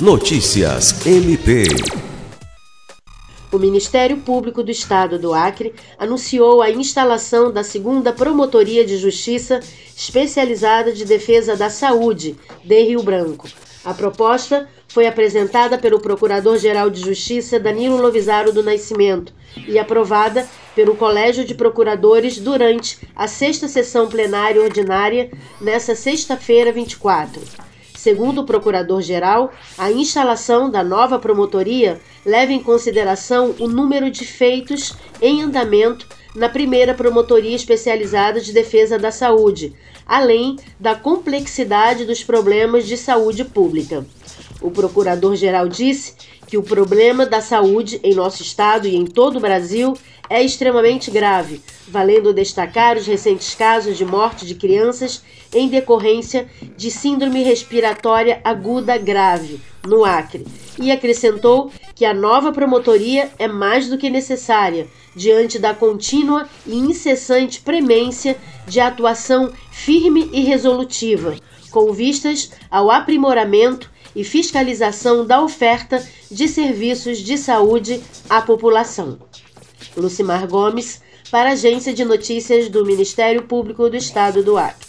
Notícias MP. O Ministério Público do Estado do Acre anunciou a instalação da segunda Promotoria de Justiça especializada de defesa da saúde de Rio Branco. A proposta foi apresentada pelo Procurador-Geral de Justiça Danilo Lovisaro do Nascimento e aprovada pelo Colégio de Procuradores durante a sexta sessão plenária ordinária nesta sexta-feira 24. Segundo o Procurador-Geral, a instalação da nova promotoria leva em consideração o número de feitos em andamento na primeira Promotoria Especializada de Defesa da Saúde, além da complexidade dos problemas de saúde pública. O procurador-geral disse que o problema da saúde em nosso estado e em todo o Brasil é extremamente grave, valendo destacar os recentes casos de morte de crianças em decorrência de síndrome respiratória aguda grave no Acre, e acrescentou que a nova promotoria é mais do que necessária diante da contínua e incessante premência de atuação firme e resolutiva, com vistas ao aprimoramento e fiscalização da oferta de serviços de saúde à população. Lucimar Gomes, para a Agência de Notícias do Ministério Público do Estado do Acre.